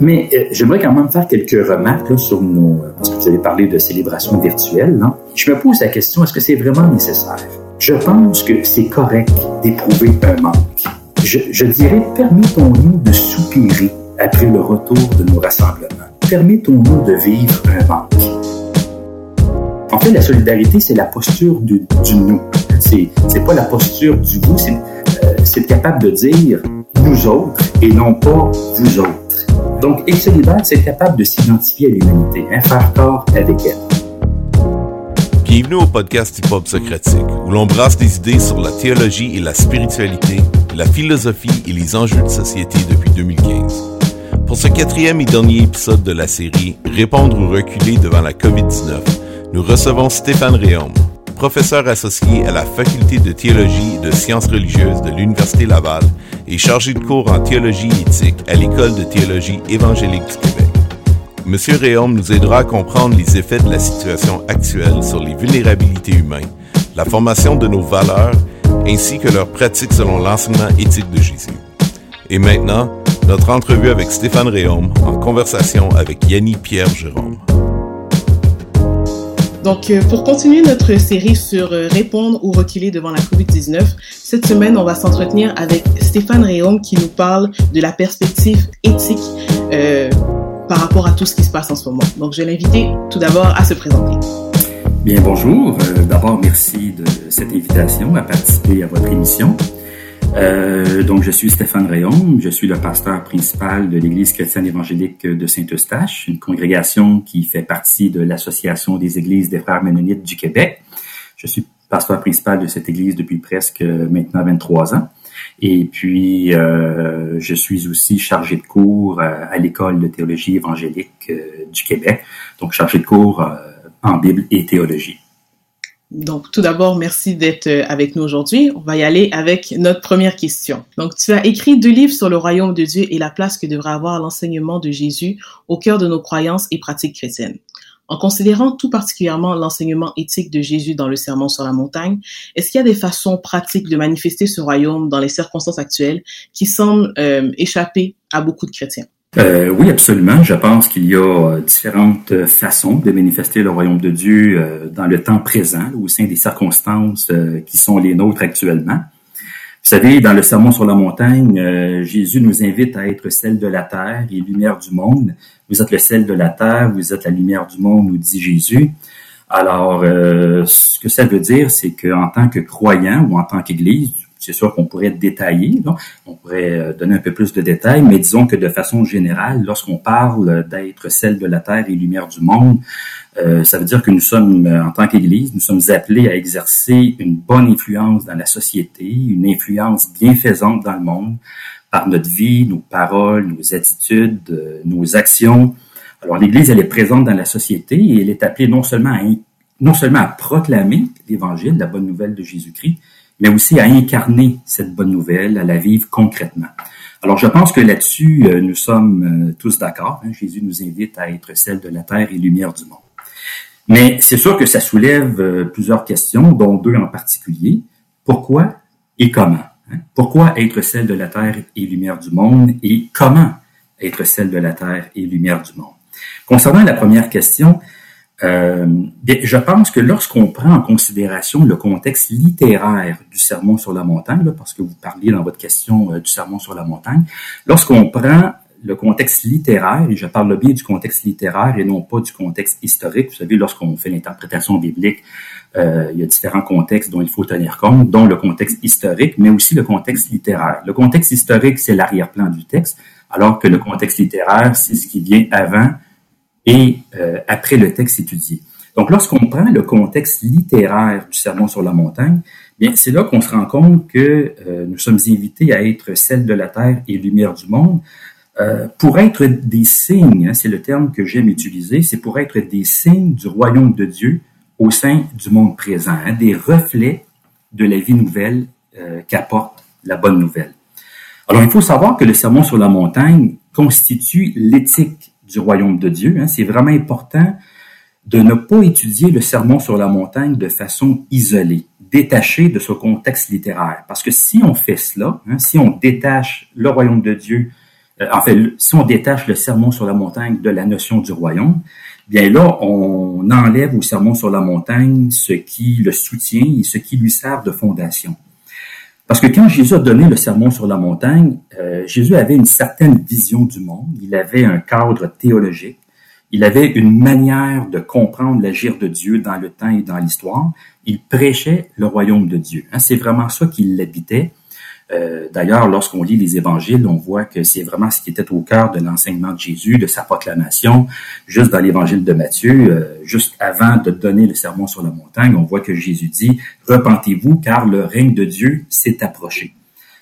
Mais euh, j'aimerais quand même faire quelques remarques là, sur nos... Euh, parce que vous avez parlé de célébration virtuelle. Non? Je me pose la question, est-ce que c'est vraiment nécessaire? Je pense que c'est correct d'éprouver un manque. Je, je dirais, permettons-nous de soupirer après le retour de nos rassemblements. Permettons-nous de vivre un manque. En fait, la solidarité, c'est la posture du, du nous. C'est, c'est pas la posture du vous, c'est, euh, c'est capable de dire nous autres et non pas vous autres. Donc, être solidaire, c'est capable de s'identifier à l'humanité, hein, faire corps avec elle. Bienvenue au podcast Hip Hop Socratique, où l'on brasse des idées sur la théologie et la spiritualité, la philosophie et les enjeux de société depuis 2015. Pour ce quatrième et dernier épisode de la série Répondre ou reculer devant la COVID-19, nous recevons Stéphane Réaume, professeur associé à la faculté de théologie et de sciences religieuses de l'Université Laval et chargé de cours en théologie éthique à l'École de théologie évangélique du Québec. Monsieur Réaume nous aidera à comprendre les effets de la situation actuelle sur les vulnérabilités humaines, la formation de nos valeurs, ainsi que leurs pratiques selon l'enseignement éthique de Jésus. Et maintenant, notre entrevue avec Stéphane Réaume en conversation avec Yanni Pierre Jérôme. Donc, euh, pour continuer notre série sur euh, répondre ou reculer devant la COVID-19, cette semaine, on va s'entretenir avec Stéphane Réaume qui nous parle de la perspective éthique euh, par rapport à tout ce qui se passe en ce moment. Donc, je vais l'inviter tout d'abord à se présenter. Bien, bonjour. D'abord, merci de cette invitation à participer à votre émission. Euh, donc, je suis Stéphane Réaume, je suis le pasteur principal de l'Église chrétienne évangélique de Saint-Eustache, une congrégation qui fait partie de l'Association des Églises des Frères Ménonites du Québec. Je suis pasteur principal de cette Église depuis presque maintenant 23 ans. Et puis, euh, je suis aussi chargé de cours euh, à l'École de théologie évangélique euh, du Québec, donc chargé de cours euh, en Bible et théologie. Donc, tout d'abord, merci d'être euh, avec nous aujourd'hui. On va y aller avec notre première question. Donc, tu as écrit deux livres sur le royaume de Dieu et la place que devrait avoir l'enseignement de Jésus au cœur de nos croyances et pratiques chrétiennes. En considérant tout particulièrement l'enseignement éthique de Jésus dans le Sermon sur la montagne, est-ce qu'il y a des façons pratiques de manifester ce royaume dans les circonstances actuelles qui semblent euh, échapper à beaucoup de chrétiens? Euh, oui, absolument. Je pense qu'il y a euh, différentes façons de manifester le royaume de Dieu euh, dans le temps présent, au sein des circonstances qui sont les nôtres actuellement. Vous savez, dans le Sermon sur la montagne, Jésus nous invite à être sel de la terre et lumière du monde. Vous êtes le sel de la terre, vous êtes la lumière du monde, nous dit Jésus. Alors, ce que ça veut dire, c'est qu'en tant que croyant ou en tant qu'Église, c'est sûr qu'on pourrait détailler, on pourrait euh, donner un peu plus de détails, mais disons que de façon générale, lorsqu'on parle d'être celle de la terre et lumière du monde, euh, ça veut dire que nous sommes, euh, en tant qu'Église, nous sommes appelés à exercer une bonne influence dans la société, une influence bienfaisante dans le monde, par notre vie, nos paroles, nos attitudes, nos actions. Alors l'Église, elle est présente dans la société et elle est appelée non seulement à, non seulement à proclamer l'Évangile, la bonne nouvelle de Jésus-Christ, mais aussi à incarner cette bonne nouvelle, à la vivre concrètement. Alors je pense que là-dessus, nous sommes tous d'accord. Hein. Jésus nous invite à être celle de la terre et lumière du monde. Mais c'est sûr que ça soulève euh, plusieurs questions, dont deux en particulier. Pourquoi et comment? Hein? Pourquoi être celle de la terre et lumière du monde et comment être celle de la terre et lumière du monde? Concernant la première question, euh, je pense que lorsqu'on prend en considération le contexte littéraire du Sermon sur la montagne, là, parce que vous parliez dans votre question euh, du Sermon sur la montagne, lorsqu'on prend le contexte littéraire, et je parle bien du contexte littéraire et non pas du contexte historique. Vous savez, lorsqu'on fait l'interprétation biblique, euh, il y a différents contextes dont il faut tenir compte, dont le contexte historique, mais aussi le contexte littéraire. Le contexte historique, c'est l'arrière-plan du texte, alors que le contexte littéraire, c'est ce qui vient avant et euh, après le texte étudié. Donc, lorsqu'on prend le contexte littéraire du Sermon sur la montagne, bien, c'est là qu'on se rend compte que euh, nous sommes invités à être celle de la terre et lumière du monde, euh, pour être des signes, hein, c'est le terme que j'aime utiliser, c'est pour être des signes du royaume de Dieu au sein du monde présent, hein, des reflets de la vie nouvelle qu'apporte la bonne nouvelle. Alors, il faut savoir que le sermon sur la montagne constitue l'éthique du royaume de Dieu. Hein. C'est vraiment important de ne pas étudier le sermon sur la montagne de façon isolée, détachée de ce contexte littéraire. Parce que si on fait cela, hein, si on détache le royaume de Dieu en fait, si on détache le sermon sur la montagne de la notion du royaume, bien là, on enlève au sermon sur la montagne ce qui le soutient et ce qui lui sert de fondation. Parce que quand Jésus a donné le sermon sur la montagne, euh, Jésus avait une certaine vision du monde, il avait un cadre théologique, il avait une manière de comprendre l'agir de Dieu dans le temps et dans l'histoire. Il prêchait le royaume de Dieu. Hein, c'est vraiment ça qui l'habitait. Euh, d'ailleurs, lorsqu'on lit les évangiles, on voit que c'est vraiment ce qui était au cœur de l'enseignement de Jésus, de sa proclamation. Juste dans l'évangile de Matthieu, euh, juste avant de donner le sermon sur la montagne, on voit que Jésus dit, Repentez-vous car le règne de Dieu s'est approché.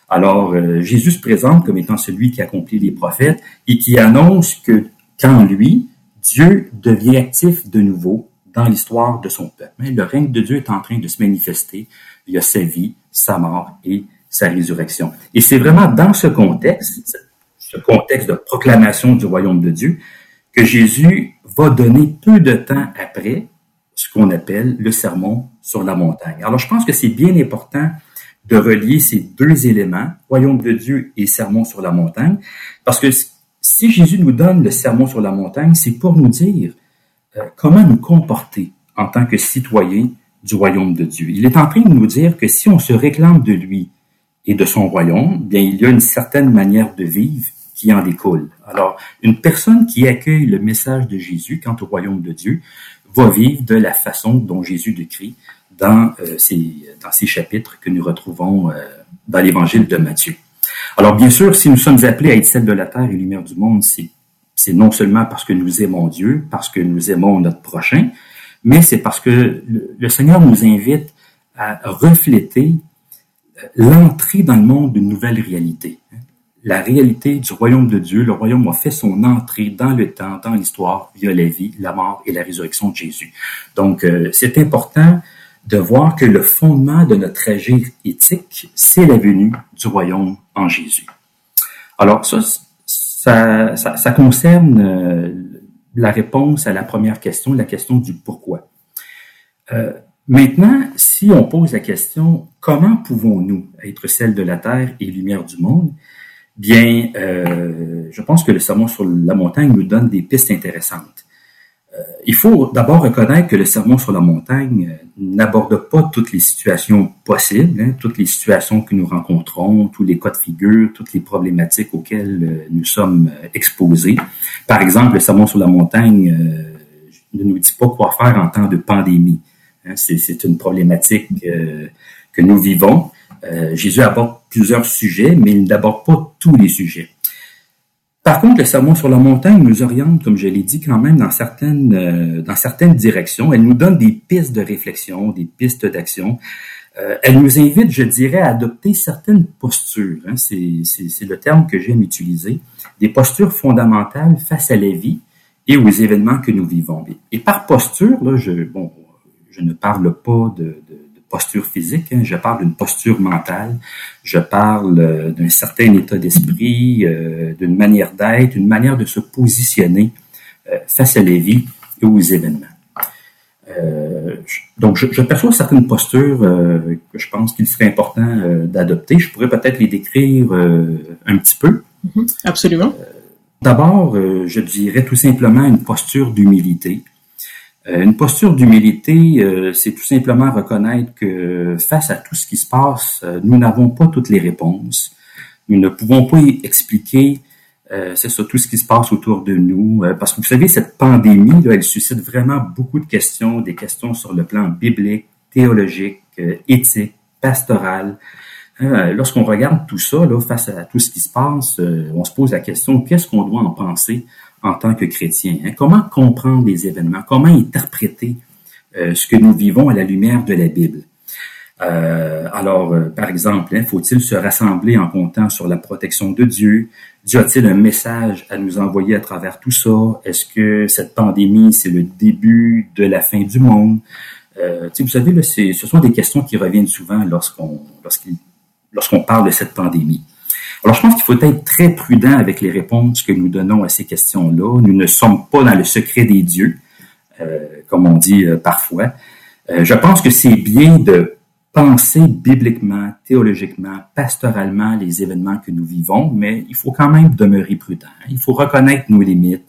Alors, euh, Jésus se présente comme étant celui qui accomplit les prophètes et qui annonce que qu'en lui, Dieu devient actif de nouveau dans l'histoire de son peuple. Le règne de Dieu est en train de se manifester via sa vie, sa mort et sa résurrection. Et c'est vraiment dans ce contexte, ce contexte de proclamation du royaume de Dieu, que Jésus va donner peu de temps après ce qu'on appelle le sermon sur la montagne. Alors je pense que c'est bien important de relier ces deux éléments, royaume de Dieu et sermon sur la montagne, parce que si Jésus nous donne le sermon sur la montagne, c'est pour nous dire euh, comment nous comporter en tant que citoyens du royaume de Dieu. Il est en train de nous dire que si on se réclame de lui, et de son royaume, bien, il y a une certaine manière de vivre qui en découle. Alors, une personne qui accueille le message de Jésus quant au royaume de Dieu va vivre de la façon dont Jésus décrit dans, euh, ces, dans ces chapitres que nous retrouvons euh, dans l'évangile de Matthieu. Alors, bien sûr, si nous sommes appelés à être celle de la terre et lumière du monde, c'est, non seulement parce que nous aimons Dieu, parce que nous aimons notre prochain, mais c'est parce que le Seigneur nous invite à refléter l'entrée dans le monde d'une nouvelle réalité. La réalité du royaume de Dieu, le royaume a fait son entrée dans le temps, dans l'histoire, via la vie, la mort et la résurrection de Jésus. Donc, euh, c'est important de voir que le fondement de notre agir éthique, c'est la venue du royaume en Jésus. Alors, ça, ça, concerne euh, la réponse à la première question, la question du pourquoi. Euh, Maintenant, si on pose la question, comment pouvons-nous être celle de la terre et lumière du monde? Bien, euh, je pense que le sermon sur la montagne nous donne des pistes intéressantes. Euh, il faut d'abord reconnaître que le sermon sur la montagne euh, n'aborde pas toutes les situations possibles, hein, toutes les situations que nous rencontrons, tous les cas de figure, toutes les problématiques auxquelles nous sommes exposés. Par exemple, le sermon sur la montagne ne nous dit pas quoi faire en temps de pandémie. Hein, c'est une problématique euh, que nous vivons. Euh, Jésus aborde plusieurs sujets, mais il n'aborde pas tous les sujets. Par contre, le sermon sur la montagne nous oriente, comme je l'ai dit, quand même dans certaines, euh, dans certaines directions. Elle nous donne des pistes de réflexion, des pistes d'action. elle nous invite, je dirais, à adopter certaines postures. Hein, c'est le terme que j'aime utiliser. Des postures fondamentales face à la vie et aux événements que nous vivons. Et par posture, là, je, bon, je ne parle pas de, posture physique, hein. je parle d'une posture mentale, je parle euh, d'un certain état d'esprit, euh, d'une manière d'être, une manière de se positionner euh, face à la vie et aux événements. donc, je, perçois certaines postures que je pense qu'il serait important d'adopter. Je pourrais peut-être les décrire un petit peu. Mm-hmm. Absolument. D'abord, je dirais tout simplement une posture d'humilité. Euh, une posture d'humilité, euh, c'est tout simplement reconnaître que face à tout ce qui se passe, euh, nous n'avons pas toutes les réponses. Nous ne pouvons pas expliquer, c'est ça, tout ce qui se passe autour de nous. parce que vous savez, cette pandémie, là, elle suscite vraiment beaucoup de questions, des questions sur le plan biblique, théologique, éthique, pastoral. Lorsqu'on regarde tout ça, là, face à tout ce qui se passe, on se pose la question, qu'est-ce qu'on doit en penser? En tant que chrétien. Hein. Comment comprendre les événements? Comment interpréter euh, ce que nous vivons à la lumière de la Bible? Euh, alors, euh, par exemple, hein, faut-il se rassembler en comptant sur la protection de Dieu? Dieu a-t-il un message à nous envoyer à travers tout ça? Est-ce que cette pandémie, c'est le début de la fin du monde? vous savez, là, ce sont des questions qui reviennent souvent lorsqu'on lorsqu'on parle de cette pandémie. Alors, je pense qu'il faut être très prudent avec les réponses que nous donnons à ces questions-là. Nous ne sommes pas dans le secret des dieux, euh, comme on dit euh, parfois. Euh, je pense que c'est bien de penser bibliquement, théologiquement, pastoralement les événements que nous vivons, mais il faut quand même demeurer prudent. Il faut reconnaître nos limites,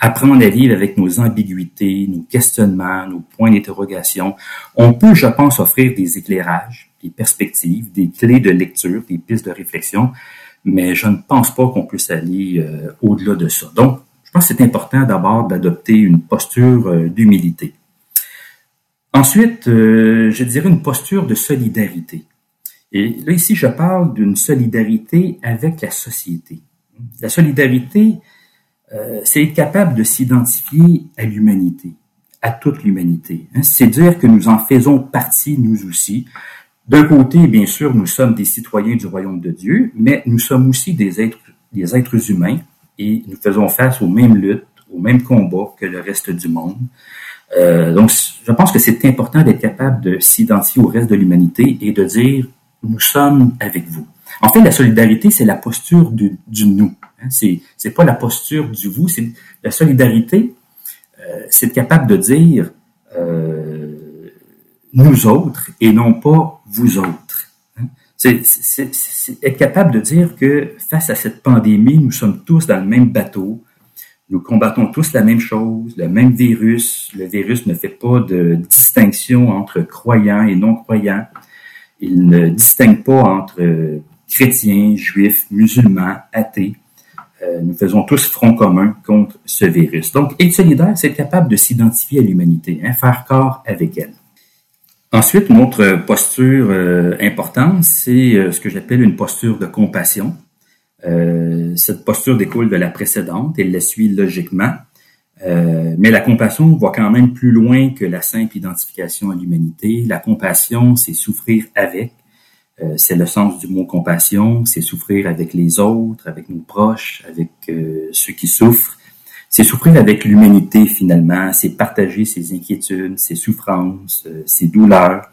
apprendre à vivre avec nos ambiguïtés, nos questionnements, nos points d'interrogation. On peut, je pense, offrir des éclairages, des perspectives, des clés de lecture, des pistes de réflexion, mais je ne pense pas qu'on puisse aller euh, au-delà de ça. Donc, je pense que c'est important d'abord d'adopter une posture euh, d'humilité. Ensuite, euh, je dirais une posture de solidarité. Et là, ici, je parle d'une solidarité avec la société. La solidarité, euh, c'est être capable de s'identifier à l'humanité, à toute l'humanité. Hein. C'est dire que nous en faisons partie, nous aussi. D'un côté, bien sûr, nous sommes des citoyens du royaume de Dieu, mais nous sommes aussi des êtres, des êtres humains et nous faisons face aux mêmes luttes, aux mêmes combats que le reste du monde. Euh, donc, je pense que c'est important d'être capable de s'identifier au reste de l'humanité et de dire nous sommes avec vous. En fait, la solidarité, c'est la posture du, nous. Hein. C'est c'est pas la posture du vous. C'est la solidarité, euh, c'est être capable de dire nous autres et non pas vous autres. Hein? C'est être capable de dire que face à cette pandémie, nous sommes tous dans le même bateau, nous combattons tous la même chose, le même virus. Le virus ne fait pas de distinction entre croyants et non-croyants. Il ne distingue pas entre chrétiens, juifs, musulmans, athées. Euh, nous faisons tous front commun contre ce virus. Donc, être solidaire, c'est être capable de s'identifier à l'humanité, hein, faire corps avec elle. Ensuite, une autre posture euh, importante, c'est euh, ce que j'appelle une posture de compassion. Euh, cette posture découle de la précédente, elle la suit logiquement, euh, mais la compassion va quand même plus loin que la simple identification à l'humanité. La compassion, c'est souffrir avec, euh, c'est le sens du mot compassion, c'est souffrir avec les autres, avec nos proches, avec ceux qui souffrent. C'est souffrir avec l'humanité finalement, c'est partager ses inquiétudes, ses souffrances, ses douleurs.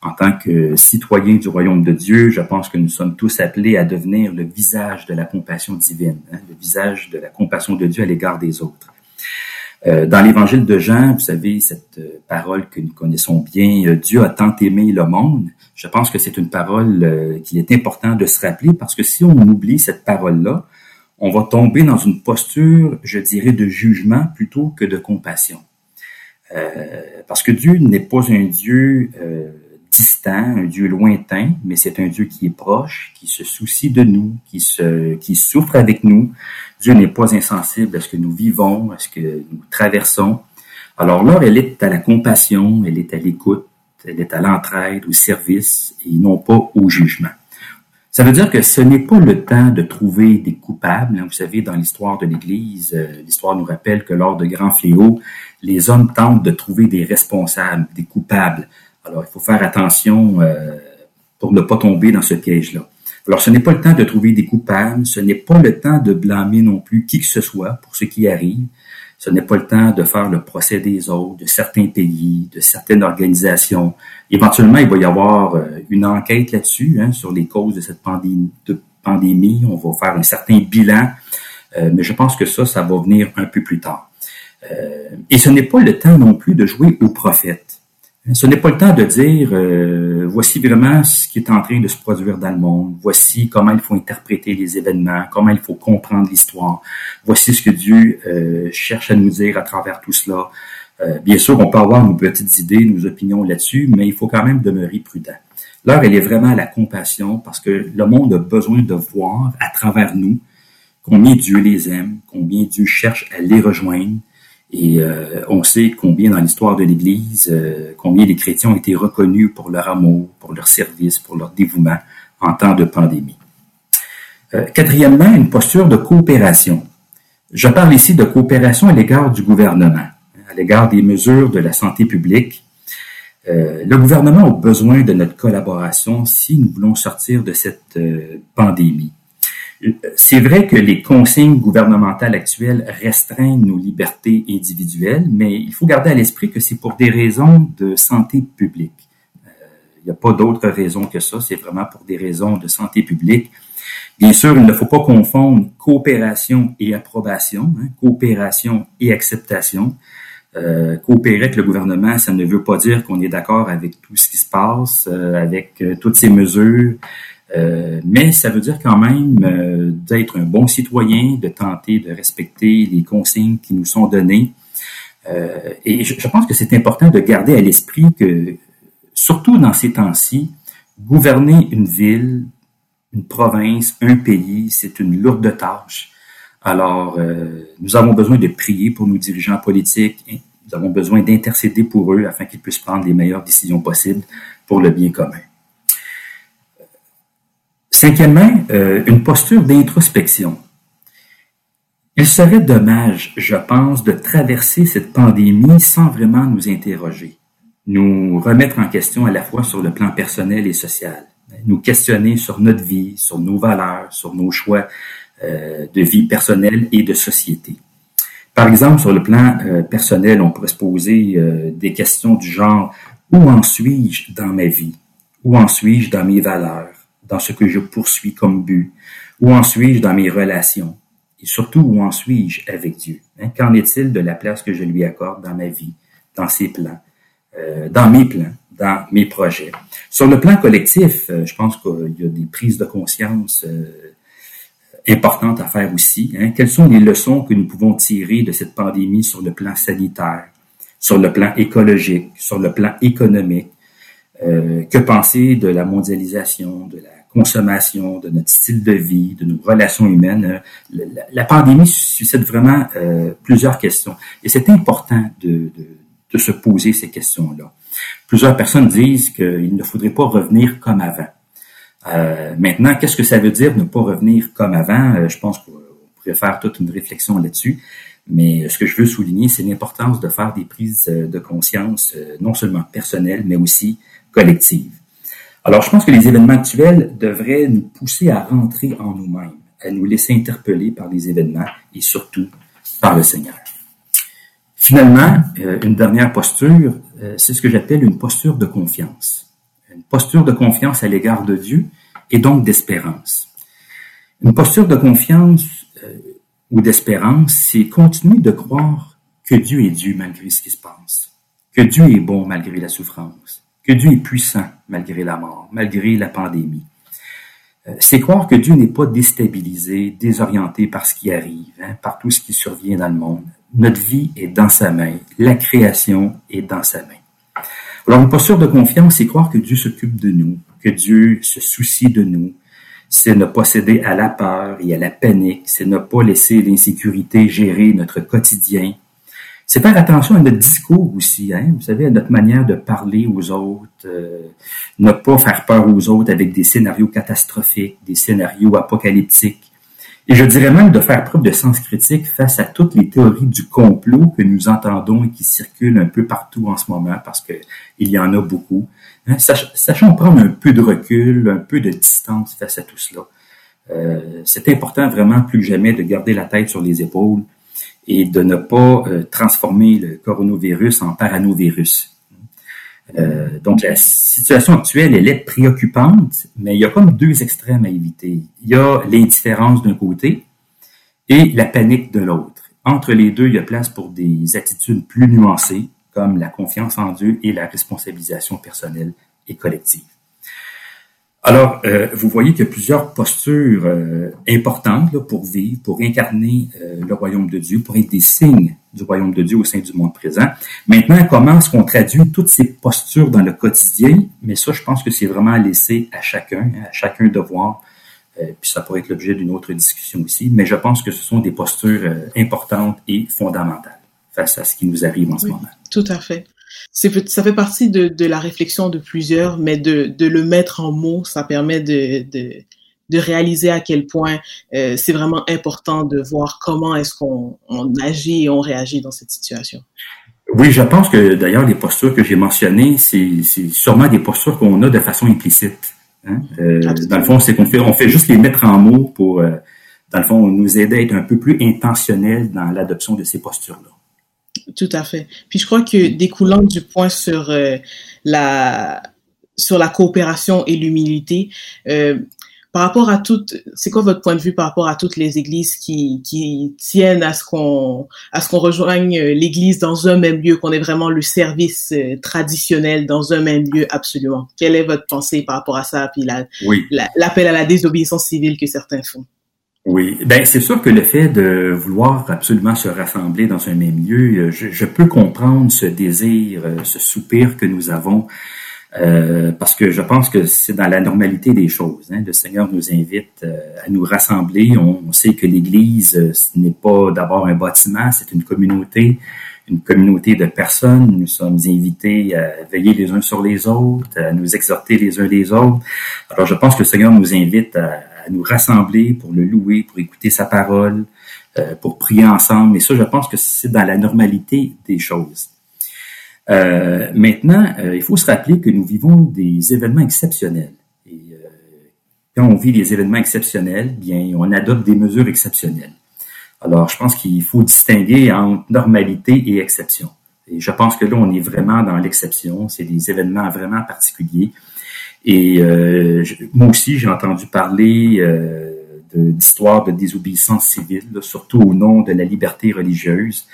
En tant que citoyens du royaume de Dieu, je pense que nous sommes tous appelés à devenir le visage de la compassion divine, hein, le visage de la compassion de Dieu à l'égard des autres. Euh, dans l'évangile de Jean, vous savez, cette euh, parole que nous connaissons bien, euh, Dieu a tant aimé le monde, je pense que c'est une parole qu'il est important de se rappeler parce que si on oublie cette parole-là, on va tomber dans une posture, je dirais, de jugement plutôt que de compassion. parce que Dieu n'est pas un Dieu distant, un Dieu lointain, mais c'est un Dieu qui est proche, qui se soucie de nous, qui se, qui souffre avec nous. Dieu n'est pas insensible à ce que nous vivons, à ce que nous traversons. Alors là, elle est à la compassion, elle est à l'écoute, elle est à l'entraide, au service et non pas au jugement. Ça veut dire que ce n'est pas le temps de trouver des coupables. Vous savez, dans l'histoire de l'Église, euh, l'histoire nous rappelle que lors de grands fléaux, les hommes tentent de trouver des responsables, des coupables. Alors, il faut faire attention euh, pour ne pas tomber dans ce piège-là. Alors, ce n'est pas le temps de trouver des coupables, ce n'est pas le temps de blâmer non plus qui que ce soit pour ce qui arrive, ce n'est pas le temps de faire le procès des autres, de certains pays, de certaines organisations. Éventuellement, il va y avoir euh, une enquête là-dessus, hein, sur les causes de cette pandémie. On va faire un certain bilan, euh, mais je pense que ça, ça va venir un peu plus tard. et ce n'est pas le temps non plus de jouer au prophète. Ce n'est pas le temps de dire euh, voici vraiment ce qui est en train de se produire dans le monde, voici comment il faut interpréter les événements, comment il faut comprendre l'histoire, voici ce que Dieu euh, cherche à nous dire à travers tout cela. Euh, bien sûr, on peut avoir nos petites idées, nos opinions là-dessus, mais il faut quand même demeurer prudent. L'heure, elle est vraiment à la compassion parce que le monde a besoin de voir à travers nous combien Dieu les aime, combien Dieu cherche à les rejoindre, et euh, on sait combien dans l'histoire de l'Église, euh, combien les chrétiens ont été reconnus pour leur amour, pour leur service, pour leur dévouement en temps de pandémie. Quatrièmement, une posture de coopération. Je parle ici de coopération à l'égard du gouvernement, à l'égard des mesures de la santé publique. le gouvernement a besoin de notre collaboration si nous voulons sortir de cette pandémie. C'est vrai que les consignes gouvernementales actuelles restreignent nos libertés individuelles, mais il faut garder à l'esprit que c'est pour des raisons de santé publique. Euh, il n'y a pas d'autre raison que ça, c'est vraiment pour des raisons de santé publique. Bien sûr, il ne faut pas confondre coopération et approbation, hein, coopération et acceptation. Euh, coopérer avec le gouvernement, ça ne veut pas dire qu'on est d'accord avec tout ce qui se passe, euh, avec euh, toutes ces mesures, mais ça veut dire quand même d'être un bon citoyen, de tenter de respecter les consignes qui nous sont données. et je, je, pense que c'est important de garder à l'esprit que, surtout dans ces temps-ci, gouverner une ville, une province, un pays, c'est une lourde tâche. Alors, euh, nous avons besoin de prier pour nos dirigeants politiques. Nous avons besoin d'intercéder pour eux afin qu'ils puissent prendre les meilleures décisions possibles pour le bien commun. Cinquièmement, euh, une posture d'introspection. Il serait dommage, je pense, de traverser cette pandémie sans vraiment nous interroger, nous remettre en question à la fois sur le plan personnel et social, nous questionner sur notre vie, sur nos valeurs, sur nos choix de vie personnelle et de société. Par exemple, sur le plan euh, personnel, on pourrait se poser euh, des questions du genre où en suis-je dans ma vie? Où en suis-je dans mes valeurs, dans ce que je poursuis comme but? Où en suis-je dans mes relations? Et surtout, où en suis-je avec Dieu? Hein? Qu'en est-il de la place que je lui accorde dans ma vie, dans ses plans, dans mes plans, dans mes projets? Sur le plan collectif, je pense qu'il y a des prises de conscience importante à faire aussi. Hein. Quelles sont les leçons que nous pouvons tirer de cette pandémie sur le plan sanitaire, sur le plan écologique, sur le plan économique? Euh, que penser de la mondialisation, de la consommation, de notre style de vie, de nos relations humaines? La, la, pandémie suscite vraiment euh, plusieurs questions et c'est important de, de, de se poser ces questions-là. Plusieurs personnes disent qu'il ne faudrait pas revenir comme avant. Euh, maintenant, qu'est-ce que ça veut dire ne pas revenir comme avant? Euh, je pense qu'on pourrait faire toute une réflexion là-dessus. Mais ce que je veux souligner, c'est l'importance de faire des prises euh, de conscience, non seulement personnelles, mais aussi collectives. Alors, je pense que les événements actuels devraient nous pousser à rentrer en nous-mêmes, à nous laisser interpeller par les événements et surtout par le Seigneur. Finalement, une dernière posture, c'est ce que j'appelle une posture de confiance une posture de confiance à l'égard de Dieu et donc d'espérance. Une posture de confiance euh, ou d'espérance, c'est continuer de croire que Dieu est Dieu malgré ce qui se passe, que Dieu est bon malgré la souffrance, que Dieu est puissant malgré la mort, malgré la pandémie. Euh, c'est croire que Dieu n'est pas déstabilisé, désorienté par ce qui arrive, hein, par tout ce qui survient dans le monde. Notre vie est dans sa main, la création est dans sa main. Alors, une posture de confiance, c'est croire que Dieu s'occupe de nous, que Dieu se soucie de nous. C'est ne pas céder à la peur et à la panique. C'est ne pas laisser l'insécurité gérer notre quotidien. C'est faire attention à notre discours aussi, hein? vous savez, à notre manière de parler aux autres, euh, ne pas faire peur aux autres avec des scénarios catastrophiques, des scénarios apocalyptiques. Et je dirais même de faire preuve de sens critique face à toutes les théories du complot que nous entendons et qui circulent un peu partout en ce moment, parce qu'il y en a beaucoup. Hein, sachons prendre un peu de recul, un peu de distance face à tout cela. Euh, c'est important vraiment plus que jamais de garder la tête sur les épaules et de ne pas euh, transformer le coronavirus en paranovirus. Euh, donc la situation actuelle, elle est préoccupante, mais il y a comme deux extrêmes à éviter. Il y a l'indifférence d'un côté et la panique de l'autre. Entre les deux, il y a place pour des attitudes plus nuancées, comme la confiance en Dieu et la responsabilisation personnelle et collective. Alors, euh, vous voyez qu'il y a plusieurs postures euh, importantes pour vivre, pour incarner le royaume de Dieu, pour être des signes du royaume de Dieu au sein du monde présent. Maintenant, comment est-ce qu'on traduit toutes ces postures dans le quotidien? Mais ça, je pense que c'est vraiment laissé à chacun, à chacun de voir. puis ça pourrait être l'objet d'une autre discussion aussi. Mais je pense que ce sont des postures importantes et fondamentales face à ce qui nous arrive en ce moment. Tout à fait ça fait partie de, de, la réflexion de plusieurs, mais de, de, le mettre en mots, ça permet de, de, de réaliser à quel point euh, c'est vraiment important de voir comment est-ce qu'on on agit et on réagit dans cette situation. Oui, je pense que d'ailleurs les postures que j'ai mentionnées, c'est sûrement des postures qu'on a de façon implicite. Hein? Euh, dans le fond, c'est qu'on fait, on fait juste les mettre en mots pour, euh, dans le fond, nous aider à être un peu plus intentionnels dans l'adoption de ces postures-là. Tout à fait. Puis je crois que découlant du point sur euh, la sur la coopération et l'humilité, euh, par rapport à toutes, c'est quoi votre point de vue par rapport à toutes les églises qui, qui tiennent à ce qu'on, à ce qu'on rejoigne l'église dans un même lieu, qu'on ait vraiment le service euh, traditionnel dans un même lieu absolument? Quelle est votre pensée par rapport à ça, puis l'appel à la désobéissance civile que certains font? Oui, ben c'est sûr que le fait de vouloir absolument se rassembler dans un même lieu, je, je peux comprendre ce désir, euh, ce soupir que nous avons euh, parce que je pense que c'est dans la normalité des choses. Hein. Le Seigneur nous invite euh, à nous rassembler. On, sait que l'Église, euh, ce n'est pas d'abord un bâtiment, c'est une communauté, une communauté de personnes. Nous sommes invités à veiller les uns sur les autres, à nous exhorter les uns les autres. Alors je pense que le Seigneur nous invite à, à nous rassembler pour le louer, pour écouter sa parole, pour prier ensemble. Et ça, je pense que c'est dans la normalité des choses. Euh, maintenant, euh, il faut se rappeler que nous vivons des événements exceptionnels. Et euh, quand on vit des événements exceptionnels, bien, on adopte des mesures exceptionnelles. Alors, je pense qu'il faut distinguer entre normalité et exception. Et je pense que là, on est vraiment dans l'exception. C'est des événements vraiment particuliers. Et moi aussi, j'ai entendu parler d'histoires de, désobéissance civile, surtout au nom de la liberté religieuse.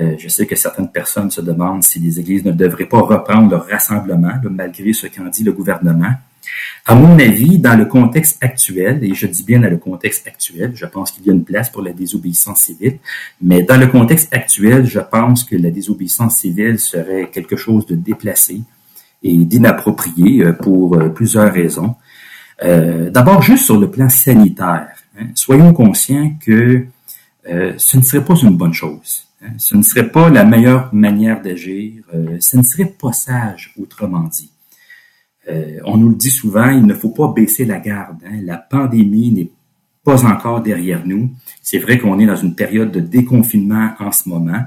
Euh, je sais que certaines personnes se demandent si les églises ne devraient pas reprendre leur rassemblement, malgré ce qu'en dit le gouvernement. À mon avis, dans le contexte actuel, et je dis bien dans le contexte actuel, je pense qu'il y a une place pour la désobéissance civile, mais dans le contexte actuel, je pense que la désobéissance civile serait quelque chose de déplacé et d'inapproprié euh, pour euh, plusieurs raisons. D'abord, juste sur le plan sanitaire, hein, soyons conscients que ce ne serait pas une bonne chose. Hein, ce ne serait pas la meilleure manière d'agir, euh, ce ne serait pas sage, autrement dit. Euh, on nous le dit souvent, il ne faut pas baisser la garde. Hein. La pandémie n'est pas encore derrière nous. C'est vrai qu'on est dans une période de déconfinement en ce moment.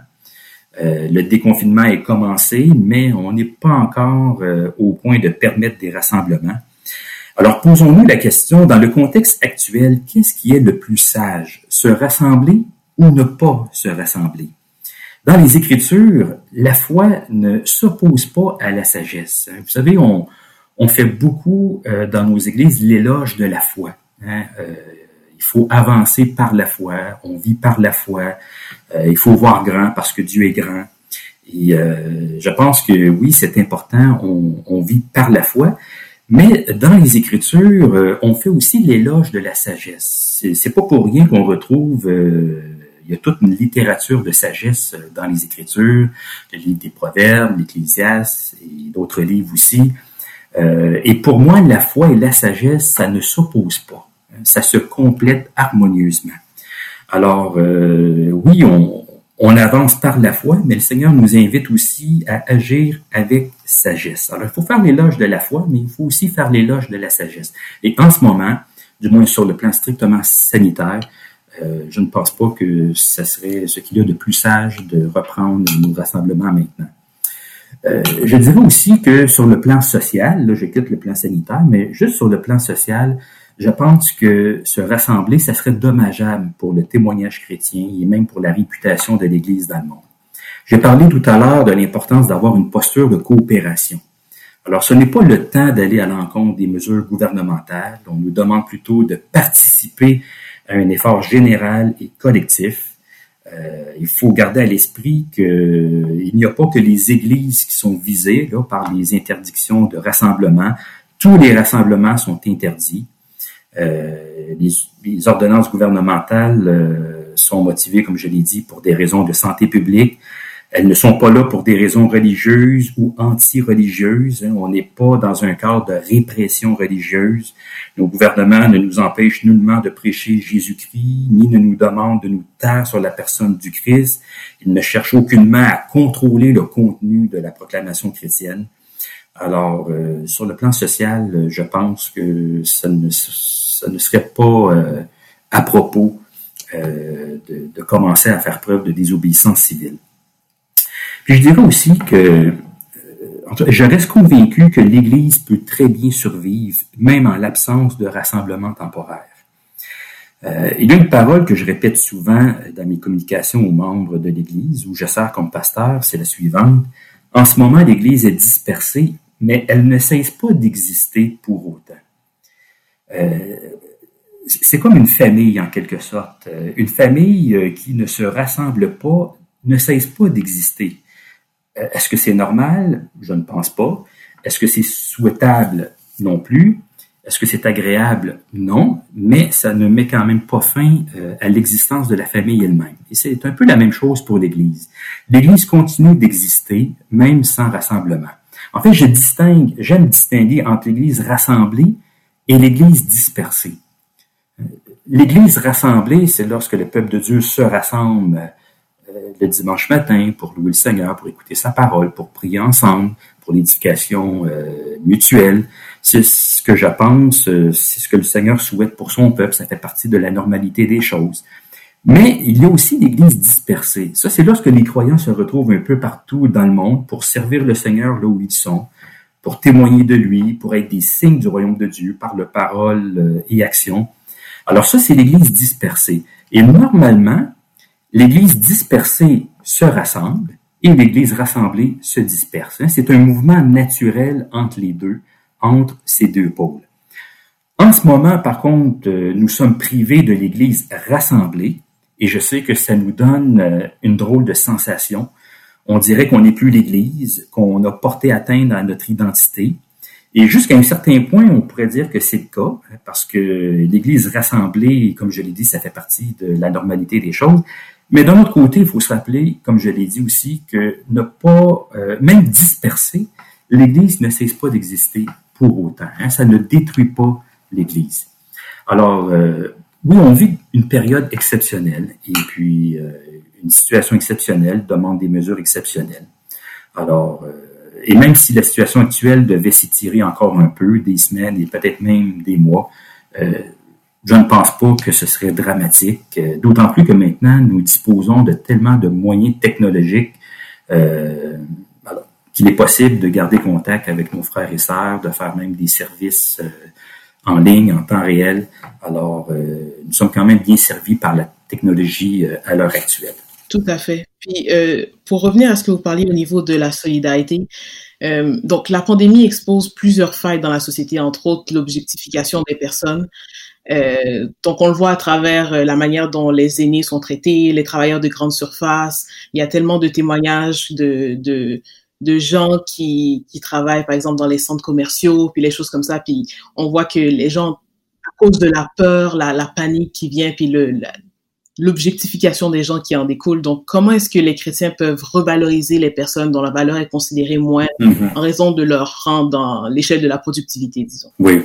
Euh, le déconfinement est commencé, mais on n'est pas encore au point de permettre des rassemblements. Alors posons-nous la question, dans le contexte actuel, qu'est-ce qui est le plus sage? Se rassembler ou ne pas se rassembler? Dans les Écritures, la foi ne s'oppose pas à la sagesse. Vous savez, on, on fait beaucoup euh, dans nos églises l'éloge de la foi. Hein. Euh, il faut avancer par la foi, on vit par la foi, euh, il faut voir grand parce que Dieu est grand. Et je pense que oui, c'est important, on, on, vit par la foi, mais dans les Écritures, on fait aussi l'éloge de la sagesse. C'est pas pour rien qu'on retrouve il y a toute une littérature de sagesse euh, dans les Écritures, le livre des Proverbes, l'Ecclésiaste et d'autres livres aussi. Euh, et pour moi, la foi et la sagesse, ça ne s'oppose pas. Hein. Ça se complète harmonieusement. Alors, euh, oui, on, on avance par la foi, mais le Seigneur nous invite aussi à agir avec sagesse. Alors, il faut faire l'éloge de la foi, mais il faut aussi faire l'éloge de la sagesse. Et en ce moment, du moins sur le plan strictement sanitaire, euh, je ne pense pas que ce serait ce qu'il y a de plus sage de reprendre nos rassemblements maintenant. Euh, je dirais aussi que sur le plan social, là, je quitte le plan sanitaire, mais juste sur le plan social, je pense que se rassembler, ça serait dommageable pour le témoignage chrétien et même pour la réputation de l'Église dans le monde. J'ai parlé tout à l'heure de l'importance d'avoir une posture de coopération. Alors, ce n'est pas le temps d'aller à l'encontre des mesures gouvernementales. On nous demande plutôt de participer un effort général et collectif. Euh, il faut garder à l'esprit qu'il n'y a pas que les églises qui sont visées par les interdictions de rassemblement. Tous les rassemblements sont interdits. Euh, les, les, ordonnances gouvernementales euh, sont motivées, comme je l'ai dit, pour des raisons de santé publique, elles ne sont pas là pour des raisons religieuses ou anti-religieuses. Hein. On n'est pas dans un cadre de répression religieuse. Nos gouvernements ne nous empêchent nullement de prêcher Jésus-Christ, ni ne nous demandent de nous taire sur la personne du Christ. Ils ne cherchent aucunement à contrôler le contenu de la proclamation chrétienne. Alors, euh, sur le plan social, je pense que ça ne, serait pas euh, à propos euh, de, de commencer à faire preuve de désobéissance civile. Puis je dirais aussi que euh, je reste convaincu que l'Église peut très bien survivre, même en l'absence de rassemblement temporaire. Euh, il y a une parole que je répète souvent dans mes communications aux membres de l'Église, où je sers comme pasteur, c'est la suivante. En ce moment, l'Église est dispersée, mais elle ne cesse pas d'exister pour autant. c'est comme une famille en quelque sorte. Une famille qui ne se rassemble pas ne cesse pas d'exister. Est-ce que c'est normal? Je ne pense pas. Est-ce que c'est souhaitable? Non plus. Est-ce que c'est agréable? Non, mais ça ne met quand même pas fin euh, à l'existence de la famille elle-même. Et c'est un peu la même chose pour l'Église. L'Église continue d'exister, même sans rassemblement. En fait, je distingue, j'aime distinguer entre l'Église rassemblée et l'Église dispersée. Euh, L'Église rassemblée, c'est lorsque le peuple de Dieu se rassemble euh, le dimanche matin pour louer le Seigneur, pour écouter sa parole, pour prier ensemble, pour l'éducation mutuelle. C'est ce que je pense, euh, c'est ce que le Seigneur souhaite pour son peuple, ça fait partie de la normalité des choses. Mais il y a aussi l'Église dispersée. Ça, c'est lorsque les croyants se retrouvent un peu partout dans le monde pour servir le Seigneur là où ils sont, pour témoigner de lui, pour être des signes du royaume de Dieu par le parole euh, et action. Alors ça, c'est l'Église dispersée. Et normalement, l'Église dispersée se rassemble et l'Église rassemblée se disperse. Hein. C'est un mouvement naturel entre les deux entre ces deux pôles. En ce moment, par contre, euh, nous sommes privés de l'Église rassemblée et je sais que ça nous donne euh, une drôle de sensation. On dirait qu'on n'est plus l'Église, qu'on a porté atteinte à notre identité. Et jusqu'à un certain point, on pourrait dire que c'est le cas, parce que l'Église rassemblée, comme je l'ai dit, ça fait partie de la normalité des choses. Mais d'un autre côté, il faut se rappeler, comme je l'ai dit aussi, que ne pas, euh, même disperser, l'Église ne cesse pas d'exister pour autant. Hein. Ça ne détruit pas l'Église. Alors, euh, oui, on vit une période exceptionnelle et puis euh, une situation exceptionnelle demande des mesures exceptionnelles. Alors, euh, et même si la situation actuelle devait s'étirer encore un peu, des semaines et peut-être même des mois, je ne pense pas que ce serait dramatique, d'autant plus que maintenant, nous disposons de tellement de moyens technologiques qu'il est possible de garder contact avec nos frères et sœurs, de faire même des services euh, en ligne, en temps réel. Alors, euh, nous sommes quand même bien servis par la technologie euh, à l'heure actuelle. Tout à fait. Puis, pour revenir à ce que vous parliez au niveau de la solidarité, donc la pandémie expose plusieurs failles dans la société, entre autres l'objectification des personnes. Donc, on le voit à travers la manière dont les aînés sont traités, les travailleurs de grande surface. Il y a tellement de témoignages de, de de gens qui, qui travaillent, par exemple, dans les centres commerciaux, puis les choses comme ça. Puis on voit que les gens, à cause de la peur, la, la panique qui vient, puis le, l'objectification des gens qui en découle. Donc, comment est-ce que les chrétiens peuvent revaloriser les personnes dont la valeur est considérée moins mhm. en raison de leur rang dans l'échelle de la productivité, disons? Oui,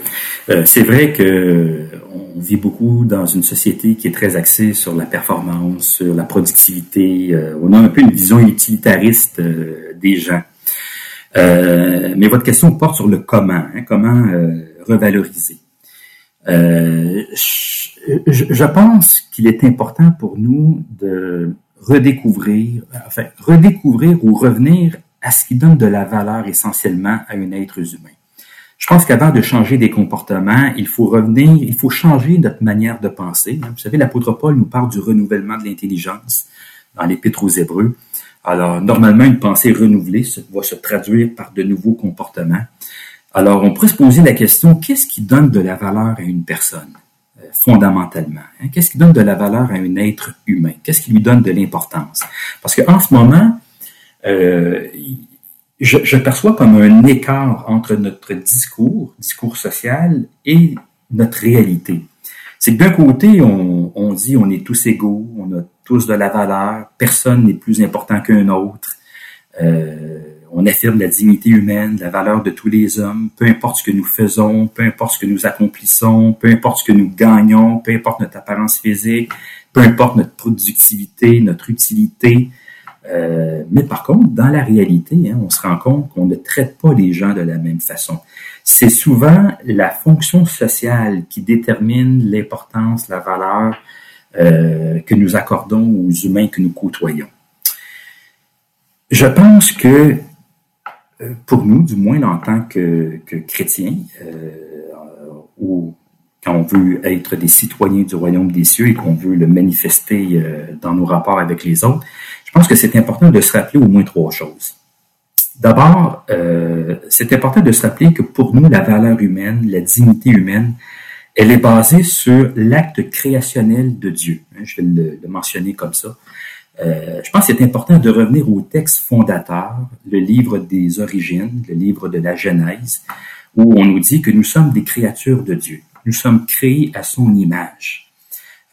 euh, c'est vrai que on vit beaucoup dans une société qui est très axée sur la performance, sur la productivité. Euh, on a un peu une vision utilitariste euh, des gens. mais votre question porte sur le comment, hein, comment revaloriser. Euh, je, pense qu'il est important pour nous de redécouvrir, enfin, redécouvrir ou revenir à ce qui donne de la valeur essentiellement à un être humain. Je pense qu'avant de changer des comportements, il faut revenir, il faut changer notre manière de penser. Vous savez, l'apôtre Paul nous parle du renouvellement de l'intelligence dans l'Épître aux Hébreux. Alors, normalement, une pensée renouvelée va se traduire par de nouveaux comportements. Alors, on pourrait se poser la question, qu'est-ce qui donne de la valeur à une personne, euh, fondamentalement? Hein? Qu'est-ce qui donne de la valeur à un être humain? Qu'est-ce qui lui donne de l'importance? Parce qu'en ce moment, euh, je, je, perçois comme un écart entre notre discours, discours social, et notre réalité. C'est que d'un côté, on, on dit on est tous égaux, on a tous de la valeur, personne n'est plus important qu'un autre. Euh, on affirme la dignité humaine, la valeur de tous les hommes, peu importe ce que nous faisons, peu importe ce que nous accomplissons, peu importe ce que nous gagnons, peu importe notre apparence physique, peu importe notre productivité, notre utilité. Euh, mais par contre, dans la réalité, hein, on se rend compte qu'on ne traite pas les gens de la même façon. C'est souvent la fonction sociale qui détermine l'importance, la valeur euh, que nous accordons aux humains que nous côtoyons. Je pense que euh, pour nous, du moins en tant que, chrétiens, ou quand on veut être des citoyens du royaume des cieux et qu'on veut le manifester dans nos rapports avec les autres, je pense que c'est important de se rappeler au moins trois choses. D'abord, euh, c'est important de se rappeler que pour nous, la valeur humaine, la dignité humaine, Elle est basée sur l'acte créationnel de Dieu. Hein, je vais le, mentionner comme ça. Euh, je pense qu'il est important de revenir au texte fondateur, le livre des origines, le livre de la Genèse, où on nous dit que nous sommes des créatures de Dieu. Nous sommes créés à son image.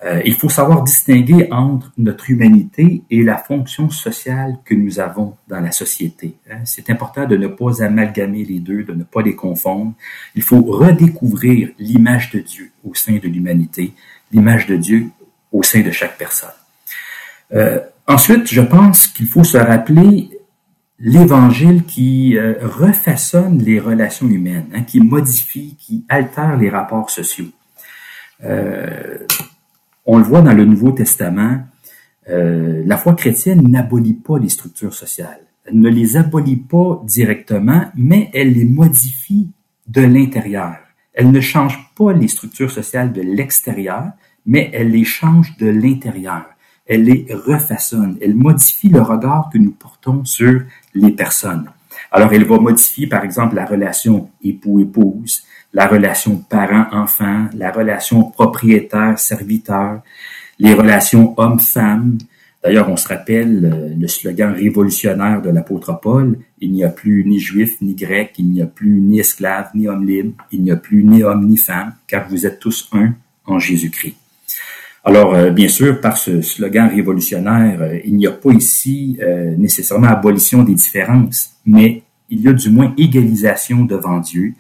Euh, il faut savoir distinguer entre notre humanité et la fonction sociale que nous avons dans la société. Hein. C'est important de ne pas amalgamer les deux, de ne pas les confondre. Il faut redécouvrir l'image de Dieu au sein de l'humanité, l'image de Dieu au sein de chaque personne. Euh, ensuite, je pense qu'il faut se rappeler l'Évangile qui euh, refaçonne les relations humaines, hein, qui modifie, qui altère les rapports sociaux. On le voit dans le Nouveau Testament, euh, la foi chrétienne n'abolit pas les structures sociales. Elle ne les abolit pas directement, mais elle les modifie de l'intérieur. Elle ne change pas les structures sociales de l'extérieur, mais elle les change de l'intérieur. Elle les refaçonne. Elle modifie le regard que nous portons sur les personnes. Alors, elle va modifier, par exemple, la relation époux-épouse, la relation parent-enfant, la relation propriétaire-serviteur, les relations homme-femme. D'ailleurs, on se rappelle euh, le slogan révolutionnaire de l'apôtre Paul, il n'y a plus ni juif ni grec, il n'y a plus ni esclave ni homme libre, il n'y a plus ni homme ni femme, car vous êtes tous un en Jésus-Christ. Alors, euh, bien sûr, par ce slogan révolutionnaire, euh, il n'y a pas ici nécessairement abolition des différences, mais il y a du moins égalisation devant Dieu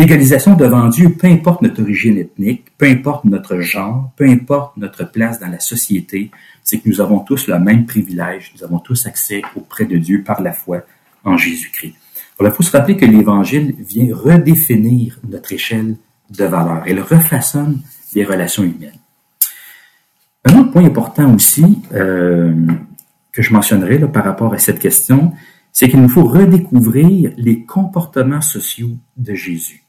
Égalisation devant Dieu, peu importe notre origine ethnique, peu importe notre genre, peu importe notre place dans la société, c'est que nous avons tous le même privilège, nous avons tous accès auprès de Dieu par la foi en Jésus-Christ. Alors, il faut se rappeler que l'Évangile vient redéfinir notre échelle de valeur. Elle refaçonne les relations humaines. Un autre point important aussi euh, que je mentionnerai là, par rapport à cette question, c'est qu'il nous faut redécouvrir les comportements sociaux de Jésus.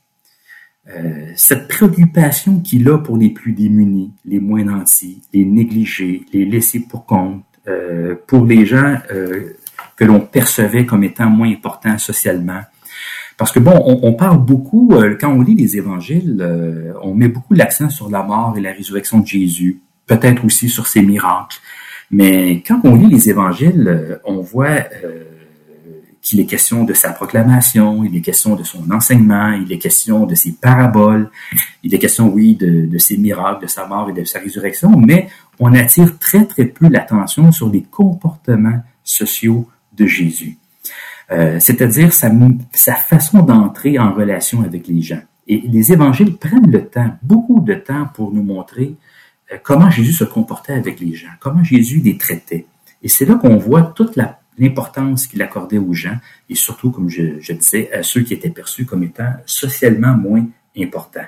Euh, cette préoccupation qu'il a pour les plus démunis, les moins nantis, les négligés, les laissés pour compte, euh, pour les gens euh, que l'on percevait comme étant moins importants socialement. Parce que bon, on, on parle beaucoup, quand on lit les évangiles, on met beaucoup l'accent sur la mort et la résurrection de Jésus, peut-être aussi sur ses miracles. Mais quand on lit les évangiles, on voit qu'il est question de sa proclamation, il est question de son enseignement, il est question de ses paraboles, il est question, oui, de, ses miracles, de sa mort et de sa résurrection, mais on attire très, très peu l'attention sur les comportements sociaux de Jésus. Euh, c'est-à-dire sa, sa façon d'entrer en relation avec les gens. Et les évangiles prennent le temps, beaucoup de temps pour nous montrer euh, comment Jésus se comportait avec les gens, comment Jésus les traitait. Et c'est là qu'on voit toute la l'importance qu'il accordait aux gens et surtout, comme je, disais, à ceux qui étaient perçus comme étant socialement moins importants.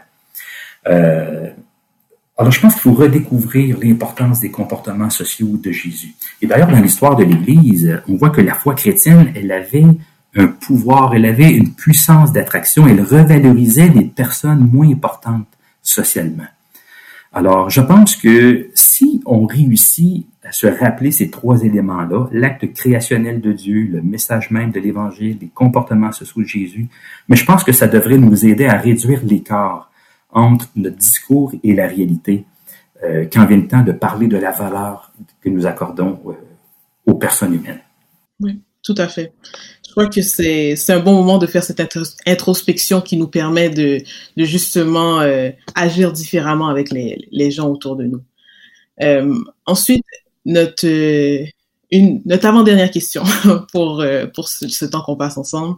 Euh, alors, je pense qu'il faut redécouvrir l'importance des comportements sociaux de Jésus. Et d'ailleurs, dans l'histoire de l'Église, on voit que la foi chrétienne, elle avait un pouvoir, elle avait une puissance d'attraction, elle revalorisait les personnes moins importantes socialement. Alors, je pense que si on réussit à se rappeler ces trois éléments-là, l'acte créationnel de Dieu, le message même de l'Évangile, les comportements sociaux de Jésus, mais je pense que ça devrait nous aider à réduire l'écart entre notre discours et la réalité euh, quand vient le temps de parler de la valeur que nous accordons euh, aux personnes humaines. Oui, tout à fait je crois que c'est un bon moment de faire cette introspection qui nous permet de de justement euh, agir différemment avec les les gens autour de nous. Euh, ensuite, notre une notre avant dernière question pour euh, pour ce, ce temps qu'on passe ensemble.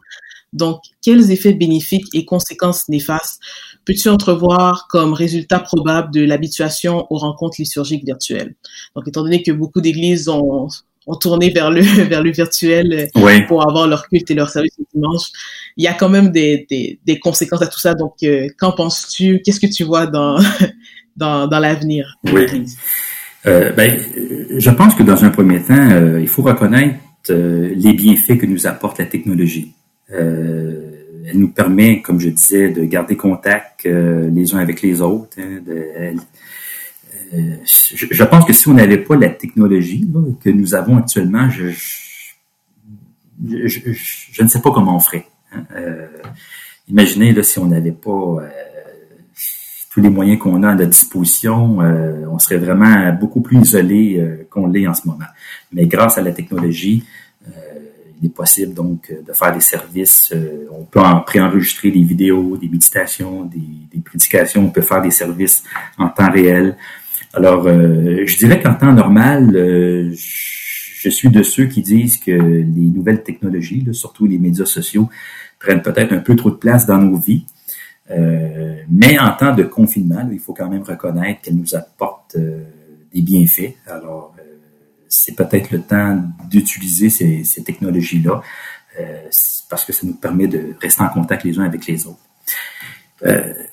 Donc, quels effets bénéfiques et conséquences néfastes peux-tu entrevoir comme résultat probable de l'habituation aux rencontres liturgiques virtuelles? Donc, étant donné que beaucoup d'églises ont, ont tourné vers le vers le virtuel euh, pour avoir leur culte et leur service le dimanche. Il y a quand même des, des, des conséquences à tout ça. Donc, euh, qu'en penses-tu? Qu'est-ce que tu vois dans dans, dans l'avenir? Oui. Euh, ben, je pense que dans un premier temps, euh, il faut reconnaître les bienfaits que nous apporte la technologie. elle nous permet, comme je disais, de garder contact les uns avec les autres. Hein, de, euh, je, pense que si on n'avait pas la technologie que nous avons actuellement, je, je, ne sais pas comment on ferait. Hein. Euh, imaginez là, si on n'avait pas euh, tous les moyens qu'on a à notre disposition, on serait vraiment beaucoup plus isolé qu'on l'est en ce moment. Mais grâce à la technologie, il est possible donc de faire des services. on peut en préenregistrer des vidéos, des méditations, des, prédications. On peut faire des services en temps réel. Alors, je dirais qu'en temps normal, je suis de ceux qui disent que les nouvelles technologies, surtout les médias sociaux, prennent peut-être un peu trop de place dans nos vies. Euh, mais en temps de confinement, il faut quand même reconnaître qu'elles nous apportent euh, des bienfaits. Alors, euh, c'est peut-être le temps d'utiliser ces, technologies-là parce que ça nous permet de rester en contact les uns avec les autres.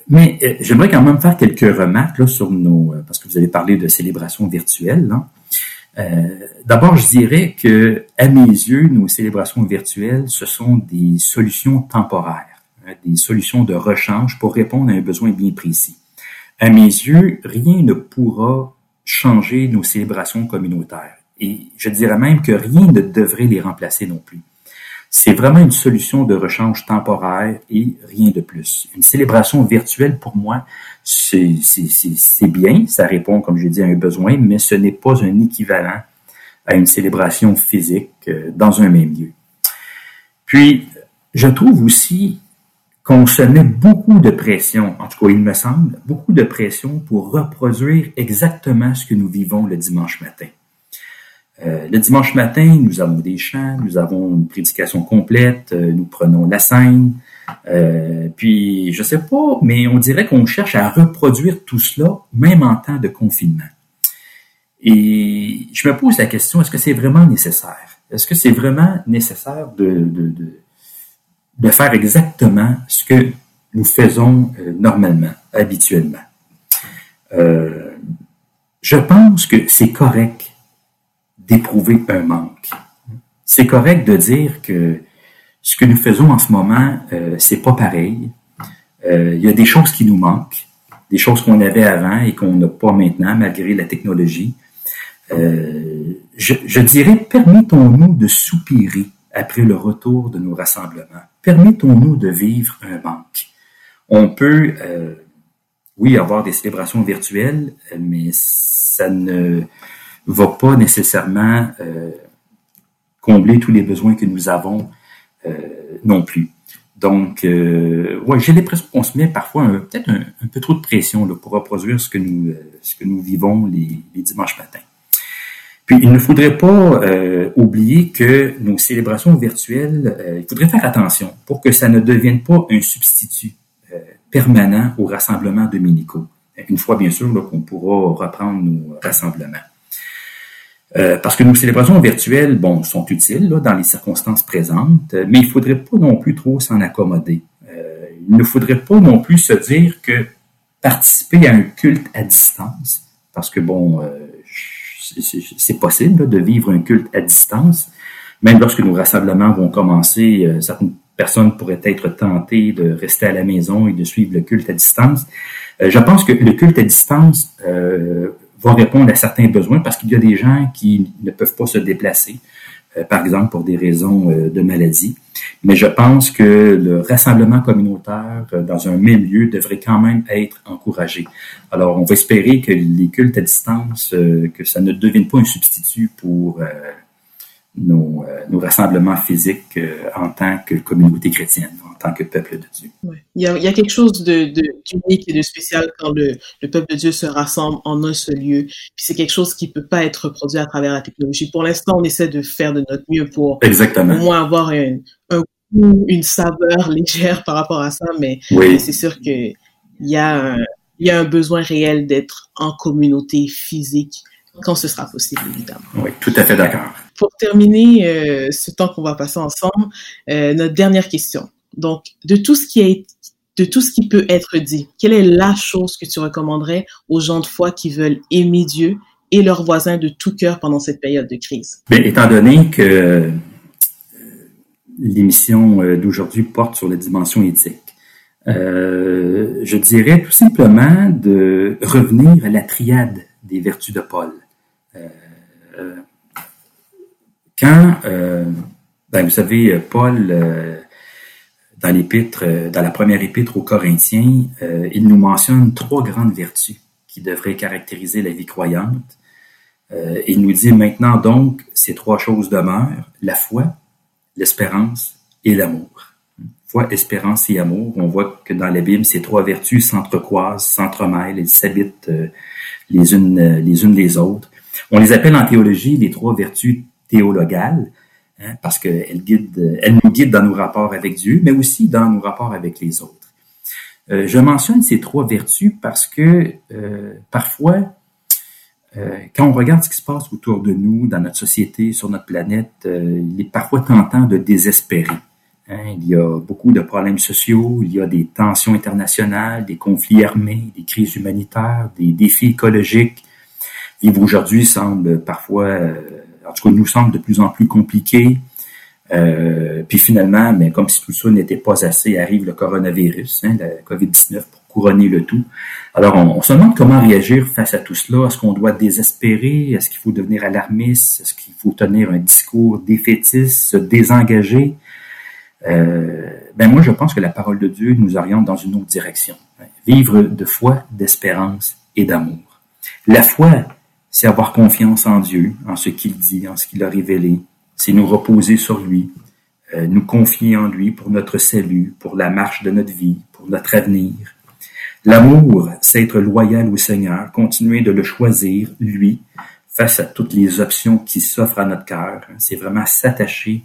mais j'aimerais quand même faire quelques remarques là, sur nos, parce que vous avez parlé de célébration virtuelle. Là. Euh, d'abord, je dirais que, à mes yeux, nos célébrations virtuelles, ce sont des solutions temporaires, hein, des solutions de rechange pour répondre à un besoin bien précis. À mes yeux, rien ne pourra changer nos célébrations communautaires. Et je dirais même que rien ne devrait les remplacer non plus. C'est vraiment une solution de rechange temporaire et rien de plus. Une célébration virtuelle, pour moi, c'est bien, ça répond, comme je dit, à un besoin, mais ce n'est pas un équivalent à une célébration physique euh, dans un même lieu. Puis, je trouve aussi qu'on se met beaucoup de pression, en tout cas il me semble, beaucoup de pression pour reproduire exactement ce que nous vivons le dimanche matin. Euh, le dimanche matin, nous avons des chants, nous avons une prédication complète, euh, nous prenons la scène. Euh, puis, je sais pas, mais on dirait qu'on cherche à reproduire tout cela, même en temps de confinement. Et je me pose la question, est-ce que c'est vraiment nécessaire? Est-ce que c'est vraiment nécessaire de, de, de, de, faire exactement ce que nous faisons normalement, habituellement? je pense que c'est correct d'éprouver un manque. C'est correct de dire que ce que nous faisons en ce moment, euh, c'est pas pareil. Euh, il y a des choses qui nous manquent, des choses qu'on avait avant et qu'on n'a pas maintenant malgré la technologie. Euh, je, dirais, permettons-nous de soupirer après le retour de nos rassemblements. Permettons-nous de vivre un manque. On peut, euh, oui, avoir des célébrations virtuelles, mais ça ne va pas nécessairement euh, combler tous les besoins que nous avons euh, non plus. Donc, euh, ouais, j'ai l'impression qu'on se met parfois peut-être un, peu trop de pression là, pour reproduire ce que nous, euh, ce que nous vivons les, les, dimanches matins. Puis, il ne faudrait pas euh, oublier que nos célébrations virtuelles, il faudrait faire attention pour que ça ne devienne pas un substitut permanent aux rassemblements dominicaux. Une fois, bien sûr, qu'on pourra reprendre nos rassemblements. Euh, parce que nos célébrations virtuelles, bon, sont utiles là, dans les circonstances présentes, mais il faudrait pas non plus trop s'en accommoder. Euh, il ne faudrait pas non plus se dire que participer à un culte à distance, parce que bon, euh, c'est possible de vivre un culte à distance, même lorsque nos rassemblements vont commencer, certaines personnes pourraient être tentées de rester à la maison et de suivre le culte à distance. je pense que le culte à distance va répondre à certains besoins parce qu'il y a des gens qui ne peuvent pas se déplacer, euh, par exemple pour des raisons euh, de maladie. Mais je pense que le rassemblement communautaire euh, dans un même lieu devrait quand même être encouragé. Alors, on va espérer que les cultes à distance, que ça ne devienne pas un substitut pour nos, nos rassemblements physiques en tant que communauté chrétienne tant que peuple de Dieu. Il, y a, il, y a, quelque chose de, d'unique et de spécial quand le, le, peuple de Dieu se rassemble en un seul lieu. Puis c'est quelque chose qui peut pas être reproduit à travers la technologie. Pour l'instant, on essaie de faire de notre mieux pour Exactement. au moins avoir un, un goût, une saveur légère par rapport à ça, mais, oui. c'est sûr que il y a un, il y a un besoin réel d'être en communauté physique quand ce sera possible, évidemment. Oui, tout à fait d'accord. Pour terminer euh, ce temps qu'on va passer ensemble, euh, notre dernière question. Donc, de tout ce qui est de tout ce qui peut être dit, quelle est la chose que tu recommanderais aux gens de foi qui veulent aimer Dieu et leurs voisins de tout cœur pendant cette période de crise? Bien, étant donné que euh, l'émission d'aujourd'hui porte sur la dimension éthique, euh, je dirais tout simplement de revenir à la triade des vertus de Paul. Euh, quand, ben, vous savez, Paul dans l'épître, dans la première épître aux Corinthiens, il nous mentionne trois grandes vertus qui devraient caractériser la vie croyante. il nous dit maintenant donc, ces trois choses demeurent, la foi, l'espérance et l'amour foi, espérance et amour. On voit que dans la Bible, ces trois vertus s'entrecroisent, s'entremêlent, elles s'habitent euh, les unes euh, les unes les autres. On les appelle en théologie les trois vertus théologales, hein, parce qu'elles guident, elles nous guident dans nos rapports avec Dieu, mais aussi dans nos rapports avec les autres. Euh, je mentionne ces trois vertus parce que parfois, quand on regarde ce qui se passe autour de nous, dans notre société, sur notre planète, il est parfois tentant de désespérer. Hein, il y a beaucoup de problèmes sociaux, il y a des tensions internationales, des conflits armés, des crises humanitaires, des défis écologiques. Vivre aujourd'hui semble parfois, euh, en tout cas nous semble de plus en plus compliqué. Euh, puis finalement, mais comme si tout ça n'était pas assez, arrive le coronavirus, hein, la COVID-19, pour couronner le tout. Alors, on, on, se demande comment réagir face à tout cela. Est-ce qu'on doit désespérer? Est-ce qu'il faut devenir alarmiste? Est-ce qu'il faut tenir un discours défaitiste, se désengager? Euh, ben moi, je pense que la parole de Dieu nous oriente dans une autre direction. Vivre de foi, d'espérance et d'amour. La foi, c'est avoir confiance en Dieu, en ce qu'il dit, en ce qu'il a révélé. C'est nous reposer sur lui, euh, nous confier en lui pour notre salut, pour la marche de notre vie, pour notre avenir. L'amour, c'est être loyal au Seigneur, continuer de le choisir, lui, face à toutes les options qui s'offrent à notre cœur. C'est vraiment s'attacher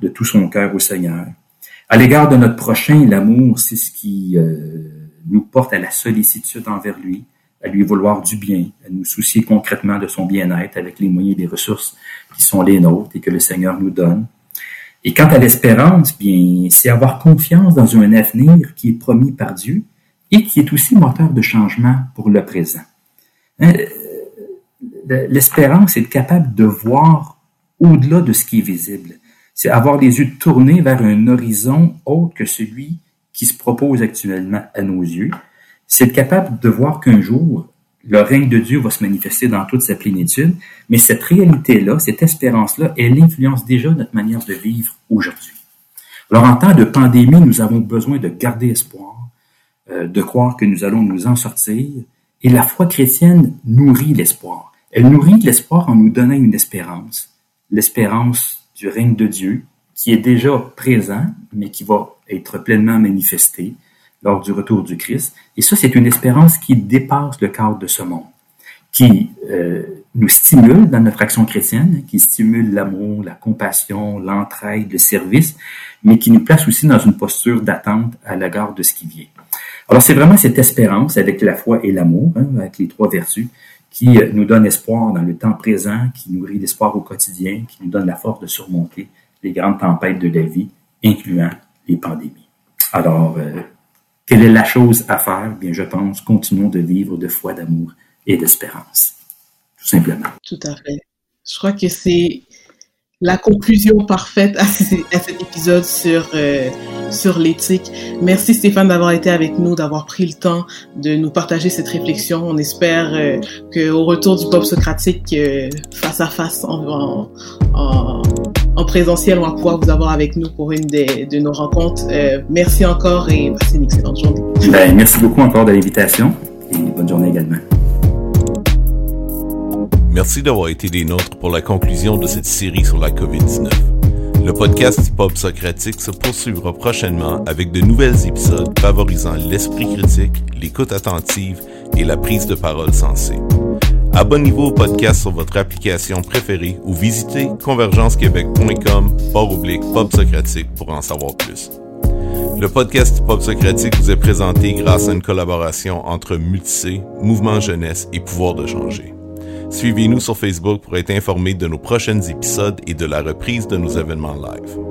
de tout son cœur au Seigneur. À l'égard de notre prochain, l'amour, c'est ce qui euh, nous porte à la sollicitude envers lui, à lui vouloir du bien, à nous soucier concrètement de son bien-être avec les moyens et les ressources qui sont les nôtres et que le Seigneur nous donne. Et quant à l'espérance, bien, c'est avoir confiance dans un avenir qui est promis par Dieu et qui est aussi moteur de changement pour le présent. Hein, l'espérance est capable de voir au-delà de ce qui est visible c'est avoir les yeux tournés vers un horizon autre que celui qui se propose actuellement à nos yeux. C'est être capable de voir qu'un jour, le règne de Dieu va se manifester dans toute sa plénitude, mais cette réalité-là, cette espérance-là, elle influence déjà notre manière de vivre aujourd'hui. Alors, en temps de pandémie, nous avons besoin de garder espoir, euh, de croire que nous allons nous en sortir, et la foi chrétienne nourrit l'espoir. Elle nourrit l'espoir en nous donnant une espérance, l'espérance du règne de Dieu qui est déjà présent, mais qui va être pleinement manifesté lors du retour du Christ. Et ça, c'est une espérance qui dépasse le cadre de ce monde, qui euh, nous stimule dans notre action chrétienne, qui stimule l'amour, la compassion, l'entraide, le service, mais qui nous place aussi dans une posture d'attente à l'égard de ce qui vient. Alors, c'est vraiment cette espérance avec la foi et l'amour, hein, avec les trois vertus, qui nous donne espoir dans le temps présent, qui nourrit l'espoir au quotidien, qui nous donne la force de surmonter les grandes tempêtes de la vie, incluant les pandémies. Alors, euh, quelle est la chose à faire? Bien, je pense, continuons de vivre de foi, d'amour et d'espérance. Tout simplement. Tout à fait. Je crois que c'est la conclusion parfaite à, cet épisode sur euh, sur l'éthique. Merci Stéphane d'avoir été avec nous, d'avoir pris le temps de nous partager cette réflexion. On espère euh, que au retour du pop socratique euh, face à face en, en, en, présentiel, on va pouvoir vous avoir avec nous pour une de nos rencontres. Merci encore et passez une excellente journée. Ben, merci beaucoup encore de l'invitation et bonne journée également. Merci d'avoir été des nôtres pour la conclusion de cette série sur la COVID-19. Le podcast Hip-Hop Socratique se poursuivra prochainement avec de nouvelles épisodes favorisant l'esprit critique, l'écoute attentive et la prise de parole sensée. Abonnez-vous au podcast sur votre application préférée ou visitez convergencequebec.com par oblique Pop Socratique pour en savoir plus. Le podcast Pop Socratique vous est présenté grâce à une collaboration entre Multicé, Mouvement Jeunesse et Pouvoir de changer. Suivez-nous sur Facebook pour être informé de nos prochains épisodes et de la reprise de nos événements live.